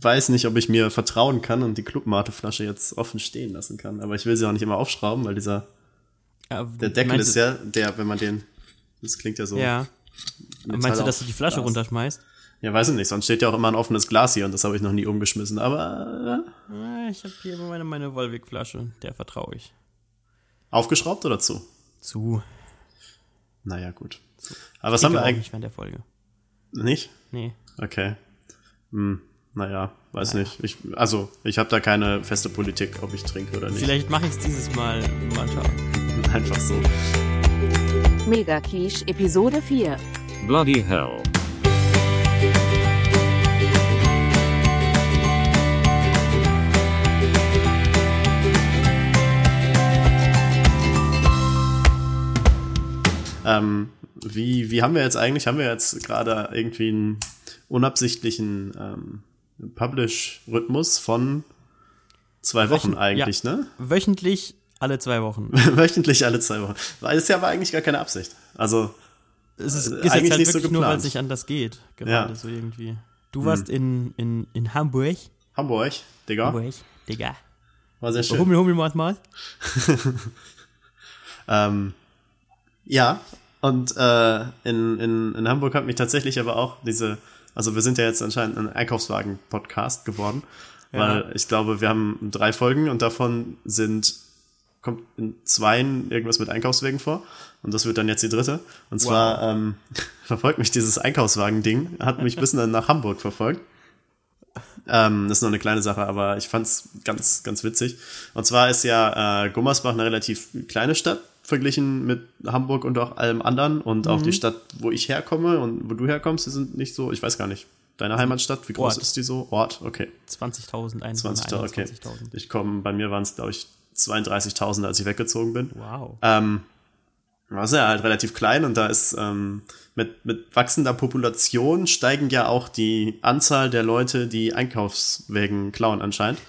weiß nicht, ob ich mir vertrauen kann und die Clubmate-Flasche jetzt offen stehen lassen kann. Aber ich will sie auch nicht immer aufschrauben, weil dieser, Ja, der Deckel ist ja, der, wenn man den, das klingt ja so. Ja. Metall Meinst du, dass du die Flasche Glas. runterschmeißt? Ja, weiß ich nicht, sonst steht ja auch immer ein offenes Glas hier und das habe ich noch nie umgeschmissen. Aber äh, Ich habe hier immer meine, meine Volvic-Flasche, der vertraue ich. aufgeschraubt oder zu? Zu. Naja, gut. Aber was haben wir eigentlich? nicht während der Folge. Nicht? Nee. Okay. Hm, naja, weiß nicht. Ich, also, ich habe da keine feste Politik, ob ich trinke oder nicht. Vielleicht mache ich es dieses Mal. Mal schauen. Einfach so. Mega Quiche Episode 4. Bloody hell. Ähm, wie, wie haben wir jetzt eigentlich, haben wir jetzt gerade irgendwie einen unabsichtlichen ähm, Publish-Rhythmus von zwei Wochen Wöchen- eigentlich, ne? Wöchentlich alle zwei Wochen. Wöchentlich alle zwei Wochen. Weil ist ja aber eigentlich gar keine Absicht. Also, Es ist, Äh, ist jetzt eigentlich halt nicht so wirklich nur, weil geplant. es nicht anders geht. Gerade Ja. Hm. so irgendwie. Du warst in, in, in Hamburg. Hamburg, Digga, Hamburg, Digga. war sehr schön. Hummel, Hummel, Maß, Maß. Ähm, ja, und äh, in, in, in Hamburg hat mich tatsächlich aber auch diese, also wir sind ja jetzt anscheinend ein Einkaufswagen-Podcast geworden, Ja. weil ich glaube, wir haben drei Folgen und davon sind, kommt in zweien irgendwas mit Einkaufswegen vor und das wird dann jetzt die dritte. Und zwar ähm, verfolgt mich dieses Einkaufswagen-Ding, hat mich bis nach Hamburg verfolgt. Ähm, das ist nur eine kleine Sache, aber ich fand's ganz, ganz witzig. Und zwar ist ja äh, Gummersbach eine relativ kleine Stadt verglichen mit Hamburg und auch allem anderen. Und auch die Stadt, wo ich herkomme und wo du herkommst, die sind nicht so, ich weiß gar nicht. Deine Heimatstadt, wie groß Ort. ist die so? Ort, okay. 20.000, 20.000, okay. 21.000. Ich komme, bei mir waren es, glaube ich, 32.000, als ich weggezogen bin. Wow. Ähm, das ist ja halt relativ klein und da ist ähm, mit, mit wachsender Population steigen ja auch die Anzahl der Leute, die Einkaufswägen klauen anscheinend.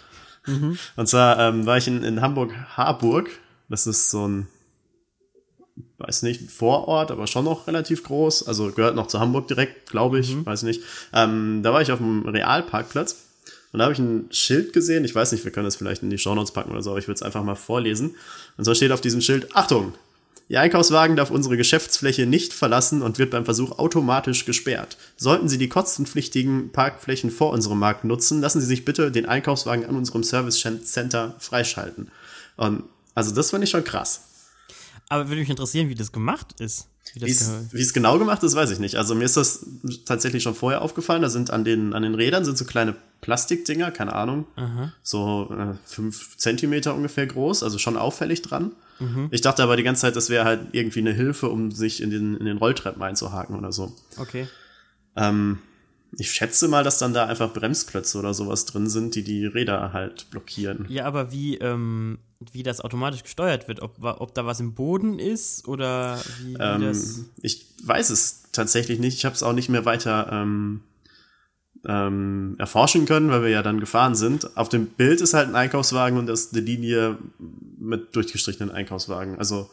Und zwar ähm, war ich in, in Hamburg-Harburg. Das ist so ein, weiß nicht, ein Vorort, aber schon noch relativ groß. Also gehört noch zu Hamburg direkt, glaube ich, weiß nicht. Ähm, da war ich auf dem Realparkplatz und da habe ich ein Schild gesehen. Ich weiß nicht, wir können das vielleicht in die Shownotes packen oder so, aber ich würde es einfach mal vorlesen. Und zwar steht auf diesem Schild, Achtung! Ihr Einkaufswagen darf unsere Geschäftsfläche nicht verlassen und wird beim Versuch automatisch gesperrt. Sollten Sie die kostenpflichtigen Parkflächen vor unserem Markt nutzen, lassen Sie sich bitte den Einkaufswagen an unserem Service Center freischalten. Und also das fand ich schon krass. Aber würde mich interessieren, wie das gemacht ist. Wie es- genau gemacht ist, weiß ich nicht. Also mir ist das tatsächlich schon vorher aufgefallen. Da sind an den, an den Rädern sind so kleine Plastikdinger, keine Ahnung, so äh, fünf Zentimeter ungefähr groß, also schon auffällig dran. Ich dachte aber die ganze Zeit, das wäre halt irgendwie eine Hilfe, um sich in den, in den Rolltreppen einzuhaken oder so. Okay. Ähm, ich schätze mal, dass dann da einfach Bremsklötze oder sowas drin sind, die die Räder halt blockieren. Ja, aber wie, ähm, wie das automatisch gesteuert wird, ob, ob da was im Boden ist oder wie, wie das. Ähm, ich weiß es tatsächlich nicht. Ich habe es auch nicht mehr weiter ähm, ähm, erforschen können, weil wir ja dann gefahren sind. Auf dem Bild ist halt ein Einkaufswagen und das ist eine Linie mit durchgestrichenen Einkaufswagen. Also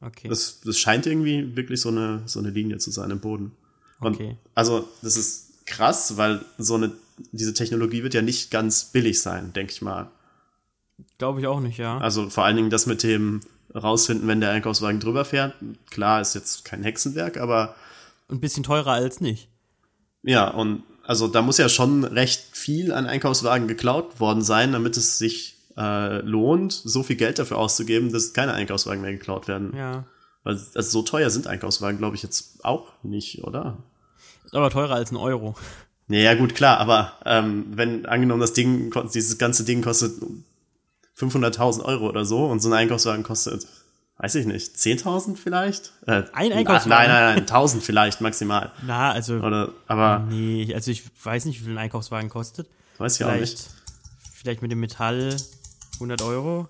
Okay. das, das scheint irgendwie wirklich so eine, so eine Linie zu sein im Boden. Und Okay. also das ist krass, weil so eine diese Technologie wird ja nicht ganz billig sein, denke ich mal. Glaube ich auch nicht, ja. Also vor allen Dingen das mit dem rausfinden, wenn der Einkaufswagen drüber fährt. Klar, ist jetzt kein Hexenwerk, aber Ein bisschen teurer als nicht. Ja, und also da muss ja schon recht viel an Einkaufswagen geklaut worden sein, damit es sich äh, lohnt, so viel Geld dafür auszugeben, dass keine Einkaufswagen mehr geklaut werden. Ja. Weil also so teuer sind Einkaufswagen, glaube ich, jetzt auch nicht, oder? Ist aber teurer als ein Euro. Ja, gut, klar, aber ähm, wenn angenommen das Ding, dieses ganze Ding kostet 500.000 Euro oder so und so ein Einkaufswagen kostet, weiß ich nicht, 10.000 vielleicht? Äh, Ein Einkaufswagen? Nein, nein, nein, 1.000 vielleicht maximal. Na, also. Oder, aber Nee, also ich weiß nicht, wie viel ein Einkaufswagen kostet. weiß ich auch nicht. Vielleicht, vielleicht mit dem Metall 100 Euro.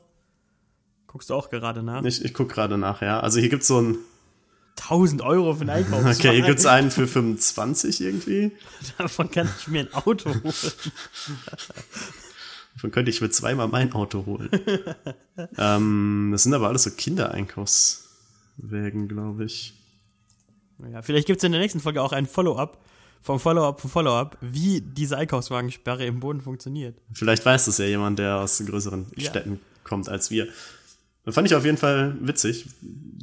Guckst du auch gerade nach? Ich, ich guck gerade nach, ja. Also hier gibt's so ein 1000 Euro für einen Einkaufswagen. Okay, hier gibt's einen für 25 irgendwie. Davon kann ich mir ein Auto holen. Davon könnte ich mir zweimal mein Auto holen. ähm, das sind aber alles so Kindereinkaufswägen, glaube ich. Ja, vielleicht gibt's in der nächsten Folge auch ein Follow-up vom Follow-up vom Follow-up, wie diese Einkaufswagensperre im Boden funktioniert. Vielleicht weiß das ja jemand, der aus größeren Ja. Städten kommt als wir. Das fand ich auf jeden Fall witzig,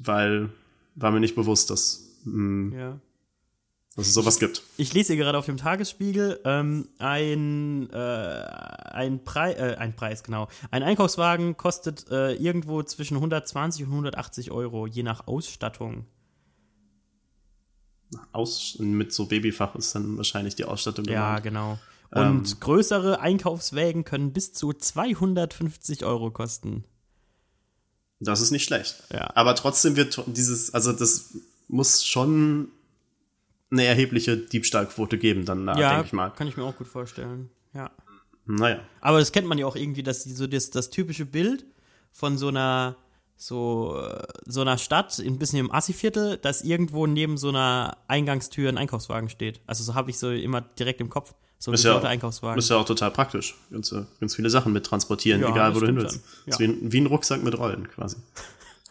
weil war mir nicht bewusst, dass, mh, Ja. dass es sowas gibt. Ich lese hier gerade auf dem Tagesspiegel ähm, ein, äh, ein, Prei äh, ein Preis, genau. Ein Einkaufswagen kostet äh, irgendwo zwischen 120 und 180 Euro, je nach Ausstattung. Aus, mit so Babyfach ist dann wahrscheinlich die Ausstattung Ja, gemeint. genau. Und größere Einkaufswägen können bis zu 250 Euro kosten. Das ist nicht schlecht. Ja. Aber trotzdem wird dieses, also das muss schon eine erhebliche Diebstahlquote geben, dann, da, ja, denke ich mal. kann ich mir auch gut vorstellen. Ja. Naja. Aber das kennt man ja auch irgendwie, dass so das, das typische Bild von so einer so, so einer Stadt, ein bisschen im Assi-Viertel, dass irgendwo neben so einer Eingangstür ein Einkaufswagen steht. Also so habe ich so immer direkt im Kopf. So ein Ist ja, auch, Einkaufswagen. ist ja auch total praktisch. Ganz, ganz viele Sachen mit transportieren, Ja, egal wo du hin willst. Ja. wie, ein, wie ein Rucksack mit Rollen quasi.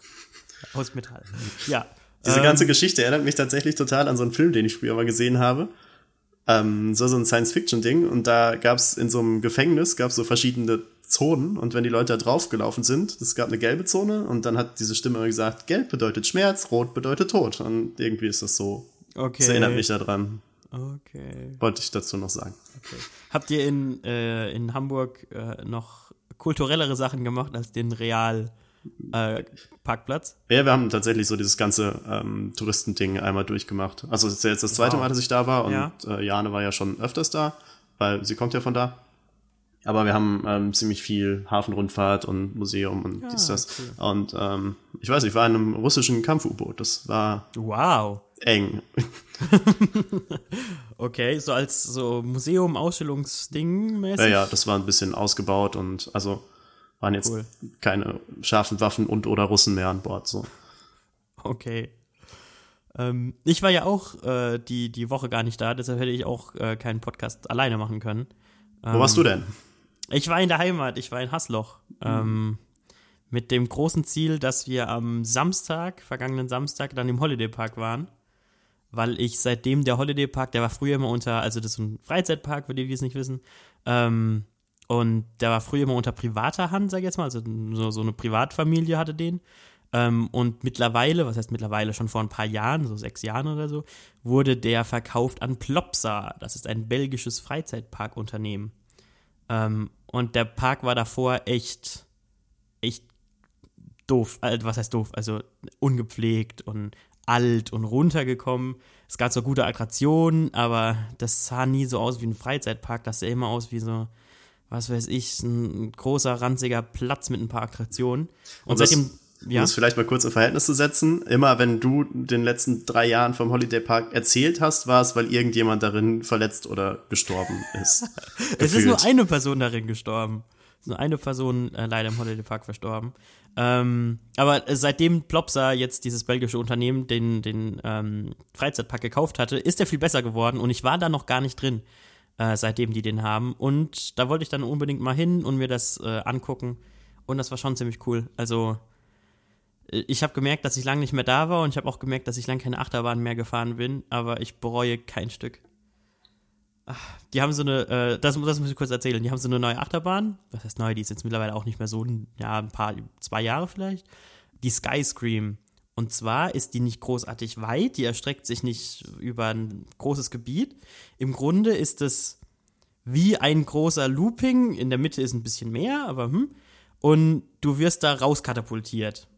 Aus Metall. Ja. Diese Ähm, ganze Geschichte erinnert mich tatsächlich total an so einen Film, den ich früher mal gesehen habe. Ähm, so so ein Science-Fiction-Ding und da gab es in so einem Gefängnis gab's so verschiedene Zonen und wenn die Leute da draufgelaufen sind, es gab eine gelbe Zone und dann hat diese Stimme immer gesagt, gelb bedeutet Schmerz, rot bedeutet Tod und irgendwie ist das so, Okay. das erinnert mich daran, Okay. wollte ich dazu noch sagen. Habt ihr in, äh, in Hamburg äh, noch kulturellere Sachen gemacht als den Real äh, Parkplatz? Ja, wir haben tatsächlich so dieses ganze ähm, Touristending einmal durchgemacht. Also es ist ja jetzt das zweite Wow. Mal, dass ich da war und Ja. äh, Jane war ja schon öfters da, weil sie kommt ja von da. Aber wir haben ähm, ziemlich viel Hafenrundfahrt und Museum und dies, das. Und ähm, ich weiß, ich war in einem russischen Kampf-U-Boot. Das war Wow. eng. Okay, so als so Museum, Ausstellungsding mäßig. Ja, ja, das war ein bisschen ausgebaut und also waren jetzt Cool. keine scharfen Waffen und oder Russen mehr an Bord. So. Okay. Ähm, ich war ja auch äh, die, die Woche gar nicht da, deshalb hätte ich auch äh, keinen Podcast alleine machen können. Wo warst du denn? Ich war in der Heimat, ich war in Hasloch. Ähm, mit dem großen Ziel, dass wir am Samstag, vergangenen Samstag, dann im Holiday Park waren. Weil ich seitdem der Holiday Park, der war früher immer unter, also das ist ein Freizeitpark, für die, die es nicht wissen. Ähm, und der war früher immer unter privater Hand, sag ich jetzt mal. Also so, so eine Privatfamilie hatte den. Ähm, und mittlerweile, was heißt mittlerweile, schon vor ein paar Jahren, so sechs Jahren oder so, wurde der verkauft an Plopsa. Das ist ein belgisches Freizeitparkunternehmen. Ähm, und der Park war davor echt, echt doof. Äh, was heißt doof? Also ungepflegt und alt und runtergekommen. Es gab so gute Attraktionen, aber das sah nie so aus wie ein Freizeitpark. Das sah immer aus wie so, was weiß ich, ein großer, ranziger Platz mit ein paar Attraktionen. Und, Und das- seitdem, Um ja. das vielleicht mal kurz in Verhältnis zu setzen, immer wenn du den letzten drei Jahren vom Holiday Park erzählt hast, war es, weil irgendjemand darin verletzt oder gestorben ist. Es ist nur eine Person darin gestorben. Es ist nur eine Person äh, leider im Holiday Park verstorben. Ähm, aber seitdem Plopsa jetzt dieses belgische Unternehmen den, den ähm, Freizeitpark gekauft hatte, ist er viel besser geworden und ich war da noch gar nicht drin, äh, seitdem die den haben. Und da wollte ich dann unbedingt mal hin und mir das äh, angucken. Und das war schon ziemlich cool. Also, ich habe gemerkt, dass ich lange nicht mehr da war und ich habe auch gemerkt, dass ich lange keine Achterbahn mehr gefahren bin, aber ich bereue kein Stück. Die haben so eine, äh, das, das muss ich kurz erzählen, die haben so eine neue Achterbahn. Was heißt neu? Die ist jetzt mittlerweile auch nicht mehr so, ja, ein paar, zwei Jahre vielleicht. Die Sky Scream. Und zwar ist die nicht großartig weit, die erstreckt sich nicht über ein großes Gebiet. Im Grunde ist es wie ein großer Looping. In der Mitte ist ein bisschen mehr, aber hm. Und du wirst da rauskatapultiert.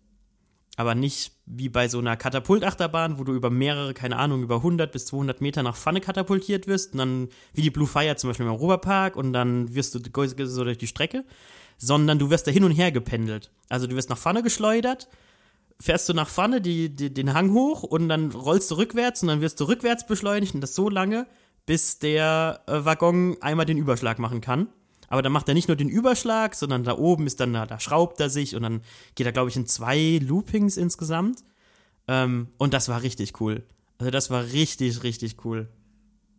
Aber nicht wie bei so einer Katapultachterbahn, wo du über mehrere, keine Ahnung, über 100 bis 200 Meter nach Pfanne katapultiert wirst. Und dann, wie die Blue Fire zum Beispiel im Europapark, und dann wirst du so durch die Strecke. Sondern du wirst da hin und her gependelt. Also du wirst nach Pfanne geschleudert, fährst du nach Pfanne die, die, den Hang hoch und dann rollst du rückwärts und dann wirst du rückwärts beschleunigt und das so lange, bis der äh, Waggon einmal den Überschlag machen kann. Aber dann macht er nicht nur den Überschlag, sondern da oben ist dann, da, schraubt er sich und dann geht er, glaube ich, in zwei Loopings insgesamt. Ähm, und das war richtig cool. Also das war richtig, richtig cool.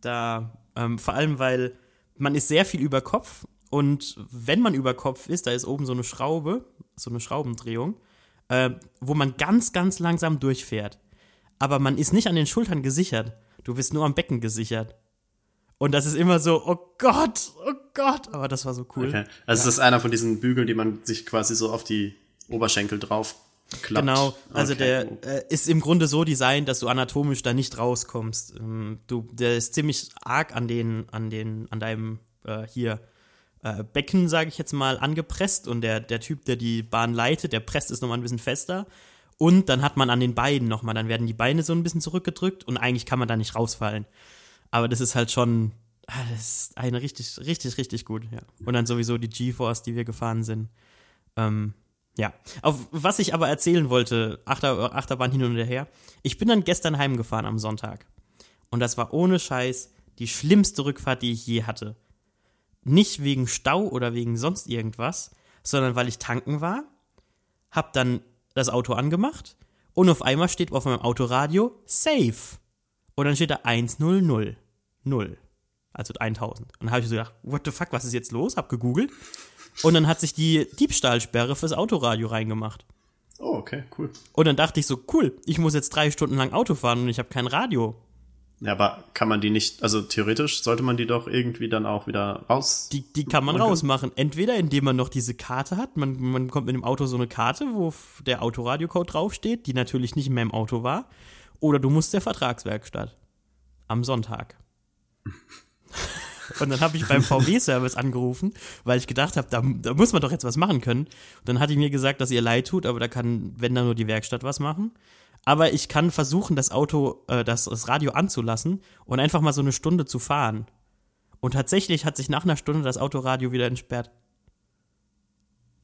Da, ähm, vor allem, weil man ist sehr viel über Kopf und wenn man über Kopf ist, da ist oben so eine Schraube, so eine Schraubendrehung, äh, wo man ganz, ganz langsam durchfährt. Aber man ist nicht an den Schultern gesichert. Du bist nur am Becken gesichert. Und das ist immer so, oh Gott, oh Gott. Aber das war so cool. Okay. Also ja. ist einer von diesen Bügeln, die man sich quasi so auf die Oberschenkel drauf klappt. Genau, also okay. der äh, ist im Grunde so designt, dass du anatomisch da nicht rauskommst. Ähm, du, der ist ziemlich arg an den, an den, an deinem äh, hier äh, Becken, sage ich jetzt mal, angepresst und der, der Typ, der die Bahn leitet, der presst es nochmal ein bisschen fester. Und dann hat man an den Beinen nochmal, dann werden die Beine so ein bisschen zurückgedrückt und eigentlich kann man da nicht rausfallen. Aber das ist halt schon, ah, das ist eine richtig, richtig, richtig gut, ja. Und dann sowieso die GeForce, die wir gefahren sind. Ähm, ja. Auf was ich aber erzählen wollte, Achter, Achterbahn hin und her. Ich bin dann gestern heimgefahren am Sonntag. Und das war ohne Scheiß die schlimmste Rückfahrt, die ich je hatte. Nicht wegen Stau oder wegen sonst irgendwas, sondern weil ich tanken war, hab dann das Auto angemacht und auf einmal steht auf meinem Autoradio Safe. Und dann steht da 100. 0. Also 1000. Und dann habe ich so gedacht, what the fuck, was ist jetzt los? Hab gegoogelt. Und dann hat sich die Diebstahlsperre fürs Autoradio reingemacht. Oh, okay, cool. Und dann dachte ich so, cool, ich muss jetzt drei Stunden lang Auto fahren und ich habe kein Radio. Ja, aber kann man die nicht, also theoretisch sollte man die doch irgendwie dann auch wieder raus. Die, die kann man rausmachen. Entweder indem man noch diese Karte hat, man, man kommt mit dem Auto so eine Karte, wo der Autoradiocode draufsteht, die natürlich nicht mehr im Auto war. Oder du musst der Vertragswerkstatt. Am Sonntag. Und dann habe ich beim VW-Service angerufen, weil ich gedacht habe, da, da, muss man doch jetzt was machen können. Und dann hat die mir gesagt, dass ihr leid tut, aber da kann, wenn dann nur die Werkstatt was machen. Aber ich kann versuchen, das Auto, äh, das, das Radio anzulassen und einfach mal so eine Stunde zu fahren. Und tatsächlich hat sich nach einer Stunde das Autoradio wieder entsperrt.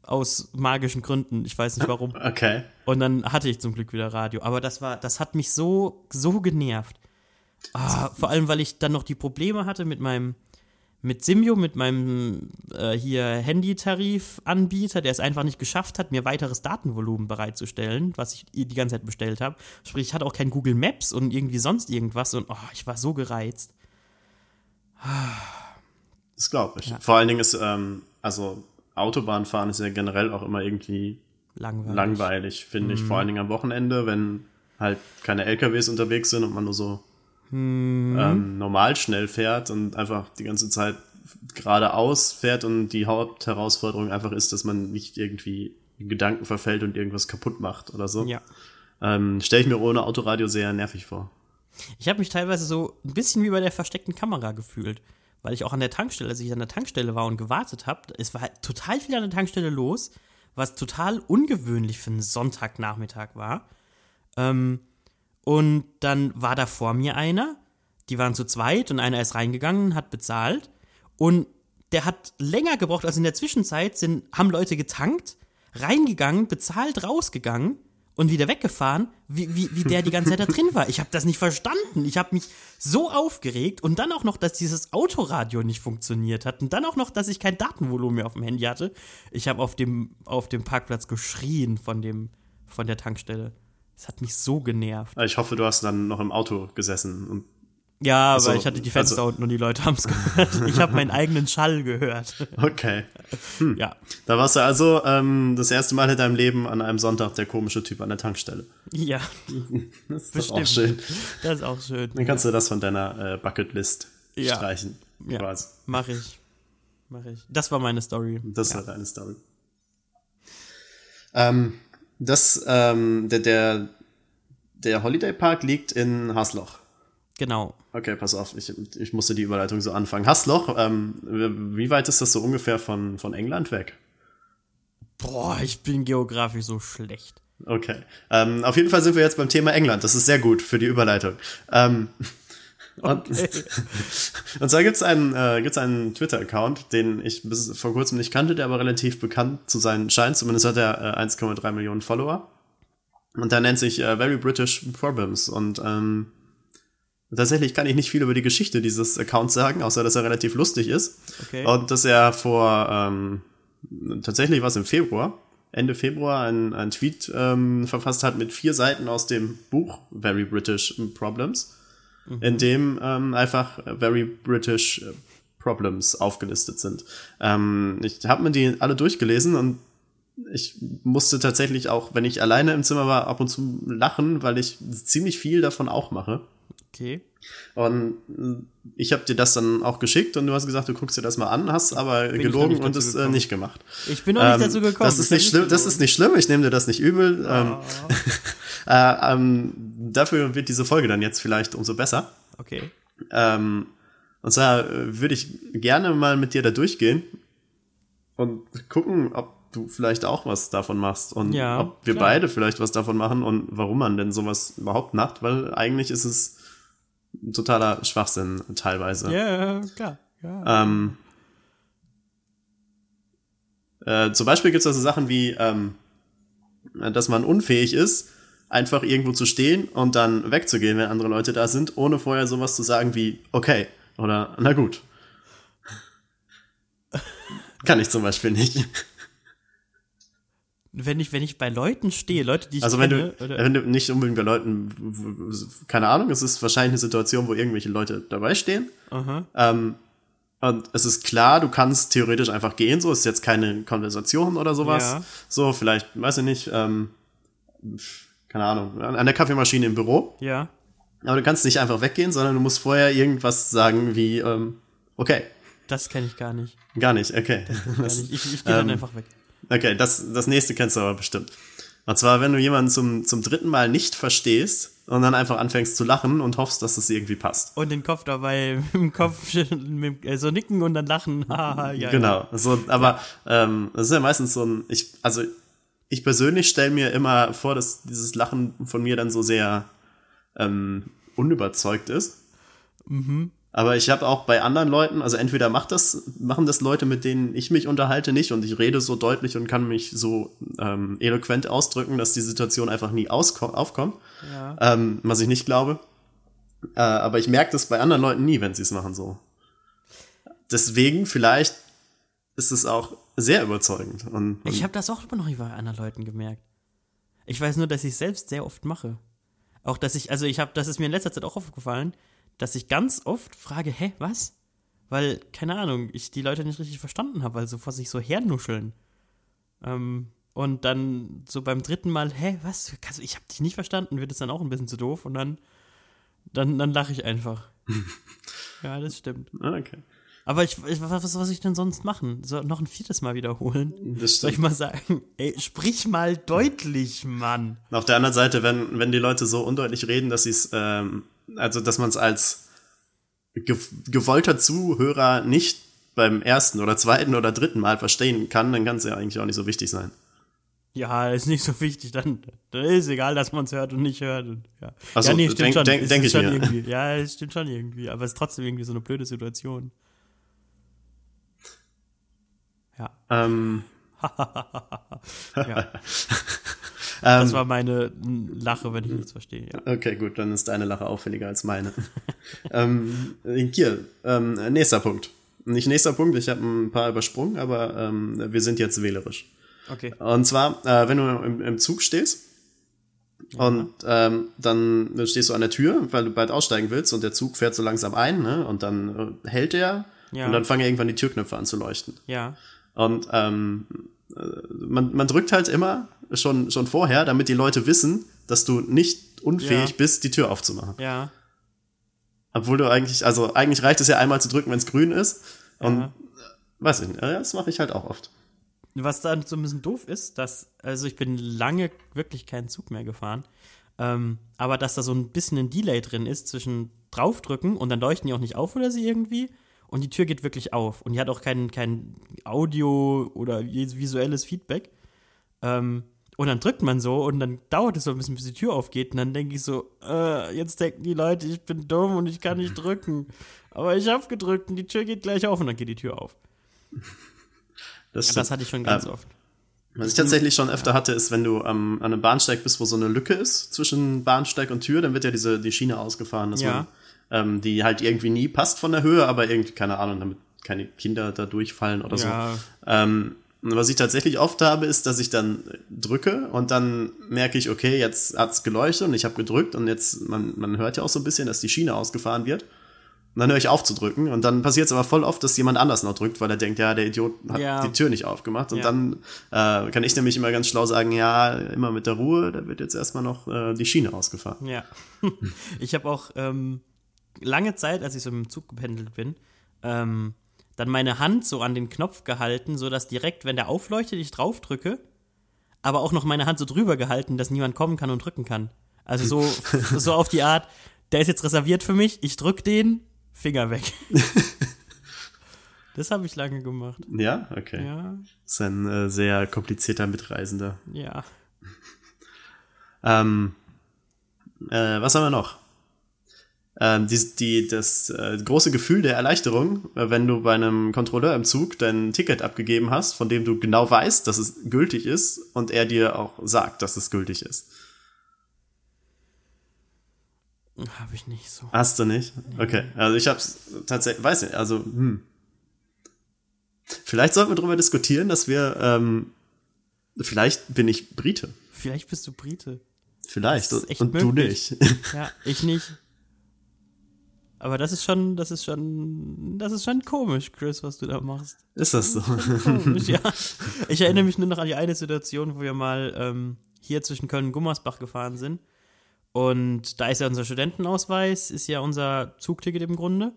Aus magischen Gründen. Ich weiß nicht warum. Okay. Und dann hatte ich zum Glück wieder Radio. Aber das war, das hat mich so, so genervt. Ah, vor allem, weil ich dann noch die Probleme hatte mit meinem, mit Simio, mit meinem äh, hier Handy-Tarif-Anbieter, der es einfach nicht geschafft hat, mir weiteres Datenvolumen bereitzustellen, was ich die ganze Zeit bestellt habe. Sprich, ich hatte auch kein Google Maps und irgendwie sonst irgendwas und oh, ich war so gereizt. Das glaube ich. Ja. Vor allen Dingen ist, ähm, also Autobahnfahren ist ja generell auch immer irgendwie langweilig, langweilig finde ich. Mhm. Vor allen Dingen am Wochenende, wenn halt keine LKWs unterwegs sind und man nur so mhm. ähm, normal schnell fährt und einfach die ganze Zeit geradeaus fährt und die Hauptherausforderung einfach ist, dass man nicht irgendwie in Gedanken verfällt und irgendwas kaputt macht oder so. Ja. Ähm, Stelle ich mir ohne Autoradio sehr nervig vor. Ich habe mich teilweise so ein bisschen wie bei der versteckten Kamera gefühlt, weil ich auch an der Tankstelle, als ich an der Tankstelle war und gewartet habe, es war halt total viel an der Tankstelle los, was total ungewöhnlich für einen Sonntagnachmittag war. Ähm, und dann war da vor mir einer, die waren zu zweit und einer ist reingegangen, hat bezahlt und der hat länger gebraucht, also in der Zwischenzeit sind, haben Leute getankt, reingegangen, bezahlt, rausgegangen und wieder weggefahren, wie, wie, wie der die ganze Zeit da drin war. Ich habe das nicht verstanden. Ich habe mich so aufgeregt und dann auch noch, dass dieses Autoradio nicht funktioniert hat und dann auch noch, dass ich kein Datenvolumen mehr auf dem Handy hatte. Ich habe auf dem, auf dem Parkplatz geschrien von, dem, von der Tankstelle. Das hat mich so genervt. Ich hoffe, du hast dann noch im Auto gesessen und ja, also, aber ich hatte die Fenster also, unten und die Leute haben es gehört. Ich habe meinen eigenen Schall gehört. Okay. Hm. Ja. Da warst du also ähm, das erste Mal in deinem Leben an einem Sonntag der komische Typ an der Tankstelle. Ja. Das ist Bestimmt. auch schön. Das ist auch schön. Dann kannst du das von deiner äh, Bucketlist ja. streichen. Ja. Quasi. Mach ich. Mach ich. Das war meine Story. Das ja. war deine Story. Ähm, das, ähm, der, der, der Holiday Park liegt in Hasloch. Genau. Okay, pass auf, ich, ich musste die Überleitung so anfangen. Hasloch, ähm, wie weit ist das so ungefähr von, von England weg? Boah, ich bin geografisch so schlecht. Okay. Ähm, auf jeden Fall sind wir jetzt beim Thema England. Das ist sehr gut für die Überleitung. Ähm, und, okay. und zwar gibt es einen, äh, gibt's einen Twitter-Account, den ich bis vor kurzem nicht kannte, der aber relativ bekannt zu sein scheint. Zumindest hat er äh, 1,3 Millionen Follower. Und der nennt sich äh, Very British Problems. Und ähm, tatsächlich kann ich nicht viel über die Geschichte dieses Accounts sagen, außer dass er relativ lustig ist. Okay. Und dass er vor ähm, tatsächlich was im Februar, Ende Februar, ein, ein Tweet ähm, verfasst hat mit vier Seiten aus dem Buch Very British Problems mhm. in dem ähm, einfach very British Problems aufgelistet sind. Ähm, ich habe mir die alle durchgelesen und ich musste tatsächlich auch, wenn ich alleine im Zimmer war, ab und zu lachen, weil ich ziemlich viel davon auch mache. Okay. Und ich habe dir das dann auch geschickt und du hast gesagt, du guckst dir das mal an, hast aber noch gelogen und es äh, nicht gemacht. Ich bin noch nicht Ähm, dazu gekommen. Das ist nicht schlimm, das ist nicht schlimm, ich nehme dir das nicht übel. Ähm, äh, ähm, dafür wird diese Folge dann jetzt vielleicht umso besser. Okay. Ähm, und zwar äh, würde ich gerne mal mit dir da durchgehen und gucken, ob du vielleicht auch was davon machst und Ja, ob wir klar. beide vielleicht was davon machen und warum man denn sowas überhaupt macht, weil eigentlich ist es totaler Schwachsinn teilweise. Ja, klar. Ja. Ähm, äh, zum Beispiel gibt es also Sachen wie, ähm, dass man unfähig ist, einfach irgendwo zu stehen und dann wegzugehen, wenn andere Leute da sind, ohne vorher sowas zu sagen wie, okay, oder na gut. Kann ich zum Beispiel nicht. Wenn ich, wenn ich bei Leuten stehe, Leute, die ich Also wenn kenne, du, wenn du nicht unbedingt bei Leuten, keine Ahnung, es ist wahrscheinlich eine Situation, wo irgendwelche Leute dabei stehen. aha, Ähm, und es ist klar, du kannst theoretisch einfach gehen, so ist jetzt keine Konversation oder sowas. Ja. So, vielleicht, weiß ich nicht, ähm, keine Ahnung, an der Kaffeemaschine im Büro. ja, Aber du kannst nicht einfach weggehen, sondern du musst vorher irgendwas sagen wie, ähm, okay, das kenne ich gar nicht. gar nicht, okay. Gar nicht. Ich, ich gehe dann Ähm, einfach weg. Okay, das, das nächste kennst du aber bestimmt. Und zwar, wenn du jemanden zum, zum dritten Mal nicht verstehst und dann einfach anfängst zu lachen und hoffst, dass es irgendwie passt. Und den Kopf dabei mit dem Kopf mit, äh, so nicken und dann lachen. Ja, Genau. So, aber ähm, das ist ja meistens so ein, ich, also ich persönlich stelle mir immer vor, dass dieses Lachen von mir dann so sehr ähm, unüberzeugt ist. Aber ich habe auch bei anderen Leuten, also entweder macht das, machen das Leute, mit denen ich mich unterhalte, nicht und ich rede so deutlich und kann mich so ähm, eloquent ausdrücken, dass die Situation einfach nie aufkommt, Ja. ähm, was ich nicht glaube. Äh, aber ich merke das bei anderen Leuten nie, wenn sie es machen so. Deswegen vielleicht ist es auch sehr überzeugend. Und, und Ich habe das auch noch nie bei anderen Leuten gemerkt. Ich weiß nur, dass ich selbst sehr oft mache. Auch dass ich, also ich habe, das ist mir in letzter Zeit auch aufgefallen, dass ich ganz oft frage, hä, was? Weil, keine Ahnung, ich die Leute nicht richtig verstanden habe, weil so vor sich so hernuscheln. Ähm, und dann so beim dritten Mal, hä, was? Ich habe dich nicht verstanden, wird es dann auch ein bisschen zu doof und dann, dann, dann lache ich einfach. ja, das stimmt. Ah, okay. Aber ich, ich was, was soll ich denn sonst machen? So, noch ein viertes Mal wiederholen? Das Soll ich mal sagen, ey, sprich mal deutlich, Mann. Auf der anderen Seite, wenn, wenn die Leute so undeutlich reden, dass sie es, ähm, also dass man es als ge gewollter Zuhörer nicht beim ersten oder zweiten oder dritten Mal verstehen kann, dann kann es ja eigentlich auch nicht so wichtig sein. Ja, ist nicht so wichtig, dann, dann ist egal, dass man es hört und nicht hört. Und, ja. Ach so, ja, nee, stimmt denk- schon. denk- Es denk ich schon mir. Irgendwie, ja, es stimmt schon irgendwie, aber es ist trotzdem irgendwie so eine blöde Situation. Ja, Ähm, ja. Ähm, das war meine Lache, wenn ich nichts verstehe, ja. Okay, gut, dann ist deine Lache auffälliger als meine. ähm, hier, ähm, nächster Punkt. Nicht nächster Punkt, ich habe ein paar übersprungen, aber ähm, wir sind jetzt wählerisch. Okay. Und zwar, äh, wenn du im, im Zug stehst und ähm, dann stehst du an der Tür, weil du bald aussteigen willst und der Zug fährt so langsam ein, ne? Und dann äh, hält er Ja. und dann fangen irgendwann die Türknöpfe an zu leuchten. Ja, Und ähm, äh, man, man drückt halt immer schon, schon vorher, damit die Leute wissen, dass du nicht unfähig Ja. bist, die Tür aufzumachen. ja, Obwohl du eigentlich, also eigentlich reicht es ja einmal zu drücken, wenn es grün ist. Und Ja. weiß ich nicht, das mache ich halt auch oft. Was dann so ein bisschen doof ist, dass, also ich bin lange wirklich keinen Zug mehr gefahren, ähm, aber dass da so ein bisschen ein Delay drin ist zwischen draufdrücken und dann leuchten die auch nicht auf oder sie irgendwie und die Tür geht wirklich auf und die hat auch kein, kein Audio oder visuelles Feedback. Ähm, und dann drückt man so und dann dauert es so ein bisschen, bis die Tür aufgeht und dann denke ich so, äh, jetzt denken die Leute, ich bin dumm und ich kann nicht drücken. Aber ich habe gedrückt und die Tür geht gleich auf und dann geht die Tür auf. Das, Das stimmt. hatte ich schon ganz Ähm, oft. Was ich tatsächlich schon öfter hatte, ist, wenn du ähm, an einem Bahnsteig bist, wo so eine Lücke ist zwischen Bahnsteig und Tür, dann wird ja diese die Schiene ausgefahren, dass Ja. man, ähm, die halt irgendwie nie passt von der Höhe, aber irgendwie, keine Ahnung, damit keine Kinder da durchfallen oder Ja. so. Ähm, was ich tatsächlich oft habe, ist, dass ich dann drücke und dann merke ich, okay, jetzt hat's geleuchtet und ich habe gedrückt und jetzt, man, man hört ja auch so ein bisschen, dass die Schiene ausgefahren wird. Und dann höre ich auf zu drücken und dann passiert es aber voll oft, dass jemand anders noch drückt, weil er denkt, ja, der Idiot hat Ja. die Tür nicht aufgemacht. Und Ja. dann äh, kann ich nämlich immer ganz schlau sagen, ja, immer mit der Ruhe, da wird jetzt erstmal noch äh, die Schiene ausgefahren. Ja. ich habe auch, ähm, lange Zeit, als ich so im Zug gependelt bin, ähm, dann meine Hand so an den Knopf gehalten, sodass direkt, wenn der aufleuchtet, ich drauf drücke, aber auch noch meine Hand so drüber gehalten, dass niemand kommen kann und drücken kann. Also so, so auf die Art, der ist jetzt reserviert für mich, ich drück den, Finger weg. das habe ich lange gemacht. Ja, okay. Ja, Das ist ein äh, sehr komplizierter Mitreisender. ja. Ähm, äh, was haben wir noch? Ähm, die, die, das äh, große Gefühl der Erleichterung, äh, wenn du bei einem Kontrolleur im Zug dein Ticket abgegeben hast, von dem du genau weißt, dass es gültig ist und er dir auch sagt, dass es gültig ist. Habe ich nicht so. Hast du nicht? Okay, also ich hab's tatsächlich, weiß nicht, also, hm. Vielleicht sollten wir darüber diskutieren, dass wir, ähm, vielleicht bin ich Brite. Vielleicht bist du Brite. Vielleicht. Und du möglich. nicht. Ja, ich nicht. Aber das ist schon, das ist schon, das ist schon komisch, Chris, was du da machst. Ist das so? Komisch, ja. Ich erinnere mich nur noch an die eine Situation, wo wir mal ähm, hier zwischen Köln und Gummersbach gefahren sind. Und da ist ja unser Studentenausweis, ist ja unser Zugticket im Grunde.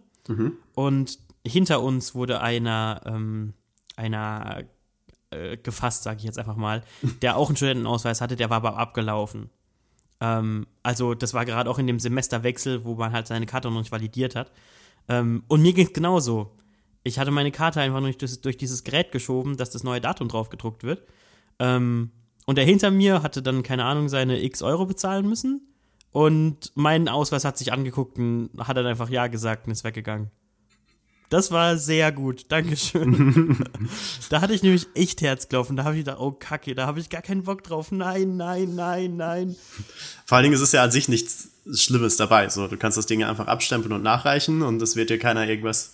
Und hinter uns wurde einer, ähm, einer äh, gefasst, sage ich jetzt einfach mal, der auch einen Studentenausweis hatte, der war aber abgelaufen. Ähm, also das war gerade auch in dem Semesterwechsel, wo man halt seine Karte noch nicht validiert hat. Ähm, und mir ging es genauso. Ich hatte meine Karte einfach durch, durch dieses Gerät geschoben, dass das neue Datum drauf gedruckt wird. Ähm, und der hinter mir hatte dann, keine Ahnung, seine x Euro bezahlen müssen. Und mein Ausweis hat sich angeguckt und hat dann einfach Ja gesagt und ist weggegangen. Das war sehr gut, Dankeschön. da hatte ich nämlich echt Herzklopfen. Da habe ich gedacht, oh Kacke, da habe ich gar keinen Bock drauf. Nein, nein, nein, nein. Vor allen Dingen ist es ja an sich nichts Schlimmes dabei. So, du kannst das Ding einfach abstempeln und nachreichen und es wird dir keiner irgendwas.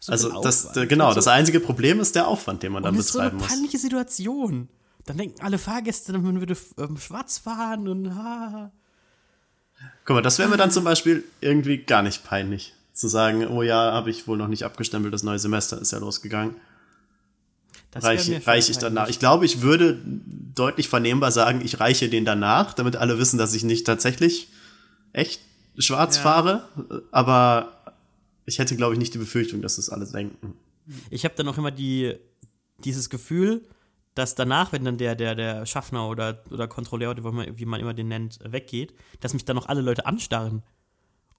So also das Aufwand. genau, Und so- das einzige Problem ist der Aufwand, den man dann Und das ist so eine betreiben muss. peinliche Situation. Dann denken alle Fahrgäste, man würde ähm, schwarz fahren und ha. Guck mal, das wäre mir dann zum Beispiel irgendwie gar nicht peinlich. Zu sagen, oh ja, habe ich wohl noch nicht abgestempelt, das neue Semester ist ja losgegangen. Das Reiche, ich danach. Ich glaube, ich würde deutlich vernehmbar sagen, ich reiche den danach, damit alle wissen, dass ich nicht tatsächlich echt schwarz Ja. fahre. Aber ich hätte, glaube ich, nicht die Befürchtung, dass das alle denken. Ich habe dann auch immer die, dieses Gefühl, dass danach, wenn dann der, der, der Schaffner oder, oder Kontrolleur, oder wie man immer den nennt, weggeht, dass mich dann noch alle Leute anstarren.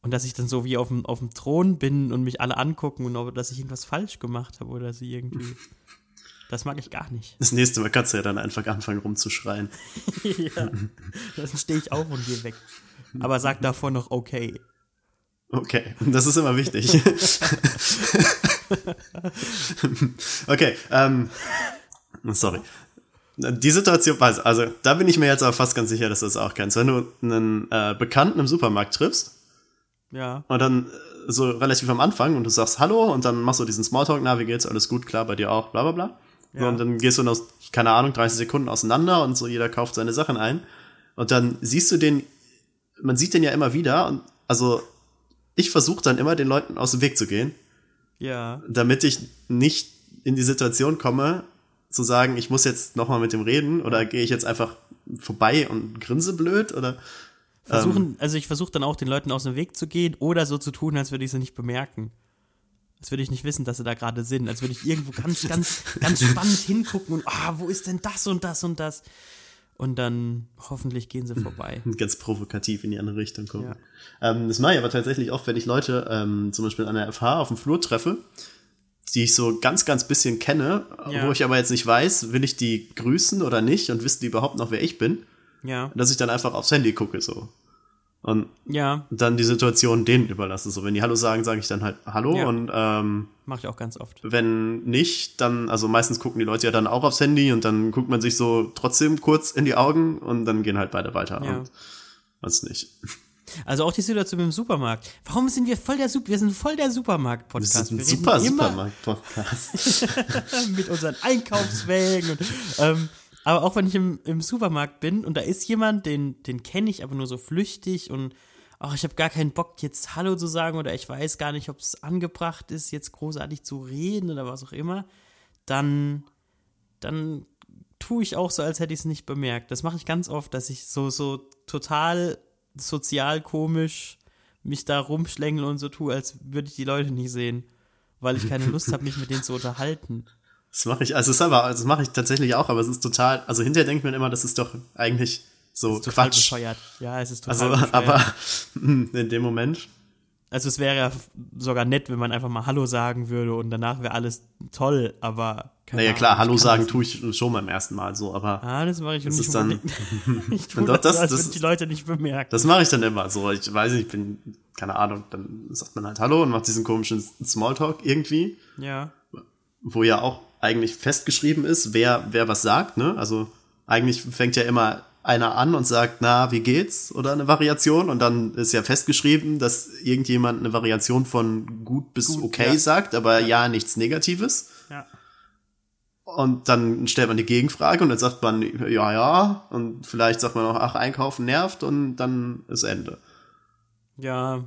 Und dass ich dann so wie auf dem, auf dem Thron bin und mich alle angucken und ob, dass ich irgendwas falsch gemacht habe oder sie irgendwie. Das mag ich gar nicht. Das nächste Mal kannst du ja dann einfach anfangen rumzuschreien. ja. Dann stehe ich auf und gehe weg. Aber sag davor noch okay. Okay, das ist immer wichtig. okay, ähm, sorry. Die Situation, also, also da bin ich mir jetzt aber fast ganz sicher, dass du das auch kennst. Wenn du einen äh, Bekannten im Supermarkt triffst Ja. und dann äh, so relativ am Anfang und du sagst Hallo und dann machst du diesen Smalltalk, na, wie geht's, alles gut, klar, bei dir auch, bla bla bla. Ja. Und dann gehst du noch, keine Ahnung, 30 Sekunden auseinander und so jeder kauft seine Sachen ein. Und dann siehst du den, man sieht den ja immer wieder und also ich versuche dann immer den Leuten aus dem Weg zu gehen, Ja. damit ich nicht in die Situation komme, zu sagen, ich muss jetzt nochmal mit dem reden oder gehe ich jetzt einfach vorbei und grinse blöd oder Versuchen, also ich versuche dann auch den Leuten aus dem Weg zu gehen oder so zu tun, als würde ich sie nicht bemerken. Als würde ich nicht wissen, dass sie da gerade sind. Als würde ich irgendwo ganz, ganz, ganz spannend hingucken und, ah, wo ist denn das und das und das? Und dann hoffentlich gehen sie vorbei. ganz provokativ in die andere Richtung gucken. Ja. Ähm, das mache ich aber tatsächlich oft, wenn ich Leute ähm, zum Beispiel an der FH auf dem Flur treffe, die ich so ganz, ganz bisschen kenne, Ja. wo ich aber jetzt nicht weiß, will ich die grüßen oder nicht und wissen die überhaupt noch, wer ich bin, Ja. dass ich dann einfach aufs Handy gucke so. Und Ja, dann die Situation denen überlasse. So, wenn die Hallo sagen, sage ich dann halt Hallo Ja. und ähm, mache ich auch ganz oft. wenn nicht, dann, also meistens gucken die Leute ja dann auch aufs Handy und dann guckt man sich so trotzdem kurz in die Augen und dann gehen halt beide weiter Ja. und was nicht. Also auch die Situation im Supermarkt. Warum sind wir voll der Super, wir sind voll der Das Supermarkt-Podcast. ist ein Wir super immer- Supermarkt-Podcast. mit unseren Einkaufswägen. Und, ähm, aber auch wenn ich im, im Supermarkt bin und da ist jemand, den, den kenne ich aber nur so flüchtig und ach, ich habe gar keinen Bock, jetzt Hallo zu sagen oder ich weiß gar nicht, ob es angebracht ist, jetzt großartig zu reden oder was auch immer, dann, dann tue ich auch so, als hätte ich es nicht bemerkt. Das mache ich ganz oft, dass ich so, so total sozial komisch mich da rumschlängeln und so tue, als würde ich die Leute nicht sehen, weil ich keine Lust habe, mich mit denen zu unterhalten. Das mache ich, also aber, das mache ich tatsächlich auch, aber es ist total, also hinterher denkt man immer, das ist doch eigentlich so ist total Quatsch. bescheuert. Ja, es ist total Also, bescheuert. aber hm, in dem Moment, Also es wäre ja sogar nett, wenn man einfach mal Hallo sagen würde und danach wäre alles toll, aber keine naja Ahnung, klar, Hallo sagen tue ich schon beim ersten Mal so, aber Ah, das mache ich Das nicht ist dann- ich tue das, das- als das- die Leute nicht bemerken. das mache ich dann immer so. Ich weiß nicht, ich bin, keine Ahnung, dann sagt man halt Hallo und macht diesen komischen Smalltalk irgendwie, ja. wo ja auch eigentlich festgeschrieben ist, wer, wer was sagt, ne? Also eigentlich fängt ja immer einer an und sagt, na, wie geht's? Oder eine Variation. Und dann ist ja festgeschrieben, dass irgendjemand eine Variation von gut bis Gut, okay ja. sagt, aber ja. nichts Negatives. Ja. Und dann stellt man die Gegenfrage und dann sagt man, ja, ja. Und vielleicht sagt man auch, ach, einkaufen nervt und dann ist Ende. Ja.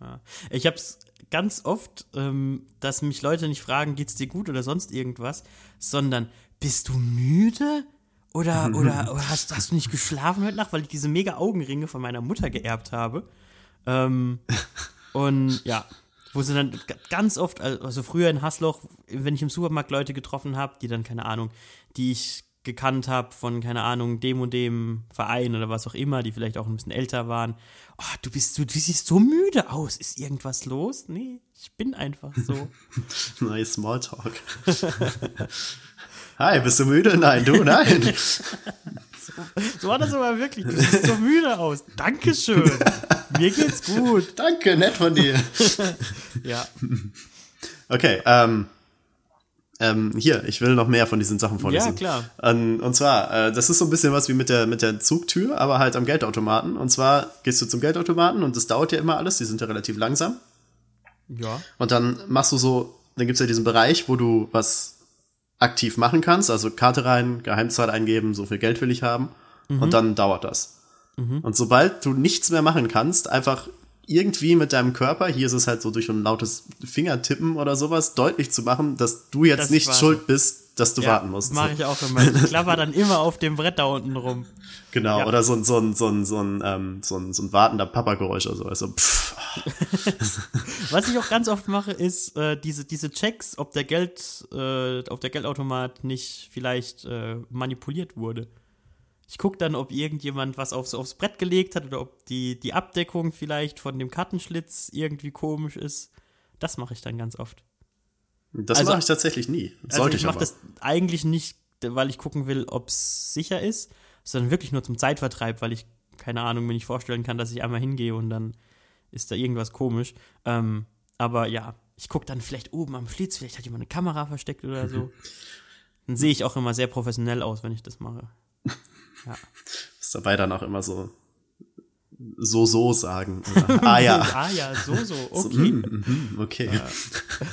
ja. Ich hab's ganz oft, ähm, dass mich Leute nicht fragen, geht's dir gut oder sonst irgendwas, sondern bist du müde? Oder, oder, oder hast, hast du nicht geschlafen heute Nacht, weil ich diese mega Augenringe von meiner Mutter geerbt habe? Ähm, und ja, wo sie dann ganz oft, also früher in Hasloch, wenn ich im Supermarkt Leute getroffen habe, die dann, keine Ahnung, die ich gekannt habe von, keine Ahnung, dem und dem Verein oder was auch immer, die vielleicht auch ein bisschen älter waren. Oh, du bist, du, du siehst so müde aus. Ist irgendwas los? Nee, ich bin einfach so. Nice Smalltalk. Hi, bist du müde? Nein, du, nein. So war das aber wirklich. Du siehst so müde aus. Dankeschön. Mir geht's gut. Danke, nett von dir. Ja. Okay, ähm, ähm, hier, ich will noch mehr von diesen Sachen vorlesen. Ja, klar. Ähm, und zwar, äh, das ist so ein bisschen was wie mit der, mit der Zugtür, aber halt am Geldautomaten. Und zwar gehst du zum Geldautomaten und das dauert ja immer alles, die sind ja relativ langsam. Ja. Und dann machst du so, dann gibt's ja diesen Bereich, wo du was aktiv machen kannst, also Karte rein, Geheimzahl eingeben, so viel Geld will ich haben. Und dann dauert das. Und sobald du nichts mehr machen kannst, einfach irgendwie mit deinem Körper, hier ist es halt so durch ein lautes Fingertippen oder sowas, deutlich zu machen, dass du jetzt ich nicht schuld bist, dass du ja, warten musst. Mache ich auch immer. Ich klapper dann immer auf dem Brett da unten rum. Genau, Ja. oder so ein, so ein, so ein, so ein, ähm, so ein, so ein wartender Papageräusch oder so. Also, pff, Was ich auch ganz oft mache, ist äh, diese, diese Checks, ob der Geld, äh, ob der Geldautomat nicht vielleicht äh, manipuliert wurde. Ich gucke dann, ob irgendjemand was aufs, aufs Brett gelegt hat oder ob die, die Abdeckung vielleicht von dem Kartenschlitz irgendwie komisch ist. Das mache ich dann ganz oft. das Also- mache ich tatsächlich nie. Also Sollte ich ich mache das eigentlich nicht, weil ich gucken will, ob es sicher ist, sondern wirklich nur zum Zeitvertreib, weil ich, keine Ahnung, mir nicht vorstellen kann, dass ich einmal hingehe und dann ist da irgendwas komisch. Ähm, aber ja, ich gucke dann vielleicht oben am Schlitz, vielleicht hat jemand eine Kamera versteckt oder so. Dann sehe ich auch immer sehr professionell aus, wenn ich das mache. Ist dabei dann auch immer so so so sagen. Oder, ah ja. ah ja, so, so, So, okay. mm, mhm, okay.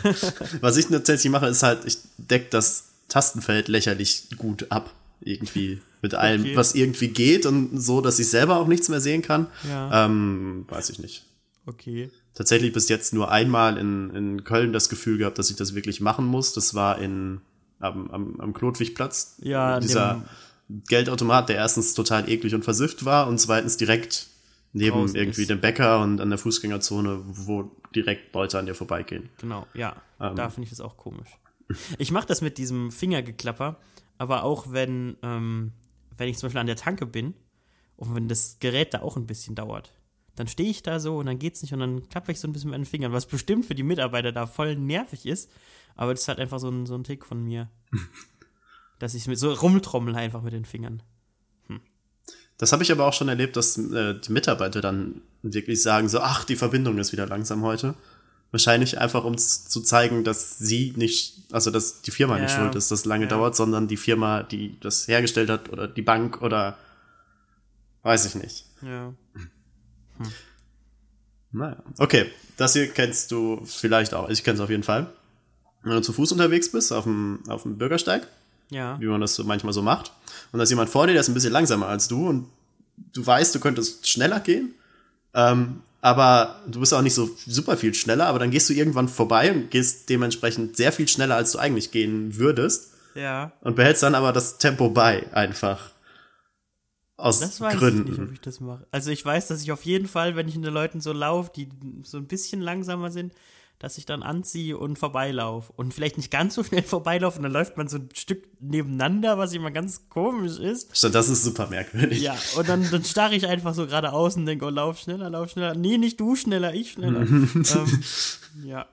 Was ich tatsächlich mache, ist halt, ich deck das Tastenfeld lächerlich gut ab. Irgendwie. Mit allem, Okay. was irgendwie geht und so, dass ich selber auch nichts mehr sehen kann. Ja. Ähm, weiß ich nicht. Okay. Tatsächlich bis jetzt nur einmal in, in Köln das Gefühl gehabt, dass ich das wirklich machen muss. Das war in, am, am, am Klotwigplatz. Ja, Dieser Geldautomat, der erstens total eklig und versifft war und zweitens direkt neben Draußen irgendwie ist. dem Bäcker und an der Fußgängerzone, wo direkt Leute an dir vorbeigehen. Genau, ja. Ähm. da finde ich das auch komisch. Ich mache das mit diesem Fingergeklapper, aber auch wenn, ähm, wenn ich zum Beispiel an der Tanke bin und wenn das Gerät da auch ein bisschen dauert. Dann stehe ich da so und dann geht's nicht und dann klappe ich so ein bisschen mit den Fingern, was bestimmt für die Mitarbeiter da voll nervig ist, aber das ist halt einfach so ein, so ein Tick von mir. dass ich mit so rumtrommel einfach mit den Fingern. Das habe ich aber auch schon erlebt, dass äh, die Mitarbeiter dann wirklich sagen so, ach, die Verbindung ist wieder langsam heute. Wahrscheinlich einfach, um zu zeigen, dass sie nicht, also dass die Firma nicht Ja. schuld ist, dass es lange Ja. dauert, sondern die Firma, die das hergestellt hat oder die Bank oder weiß ich nicht. Ja. Naja. Okay, das hier kennst du vielleicht auch. Ich kenne es auf jeden Fall. Wenn du zu Fuß unterwegs bist, auf dem, auf dem Bürgersteig, Ja. wie man das so manchmal so macht, und da ist jemand vor dir, der ist ein bisschen langsamer als du und du weißt, du könntest schneller gehen, ähm, aber du bist auch nicht so super viel schneller, aber dann gehst du irgendwann vorbei und gehst dementsprechend sehr viel schneller, als du eigentlich gehen würdest Ja. und behältst dann aber das Tempo bei einfach. Aus Das weiß Gründen. ich nicht, ob ich das mache. Also ich weiß, dass ich auf jeden Fall, wenn ich hinter Leuten so laufe, die so ein bisschen langsamer sind, dass ich dann anziehe und vorbeilaufe. Und vielleicht nicht ganz so schnell vorbeilaufe und dann läuft man so ein Stück nebeneinander, was immer ganz komisch ist. Stimmt, Das ist super merkwürdig. Ja, und dann, dann starre ich einfach so geradeaus und denke, oh, lauf schneller, lauf schneller. Nee, nicht du schneller, ich schneller. ähm, ja,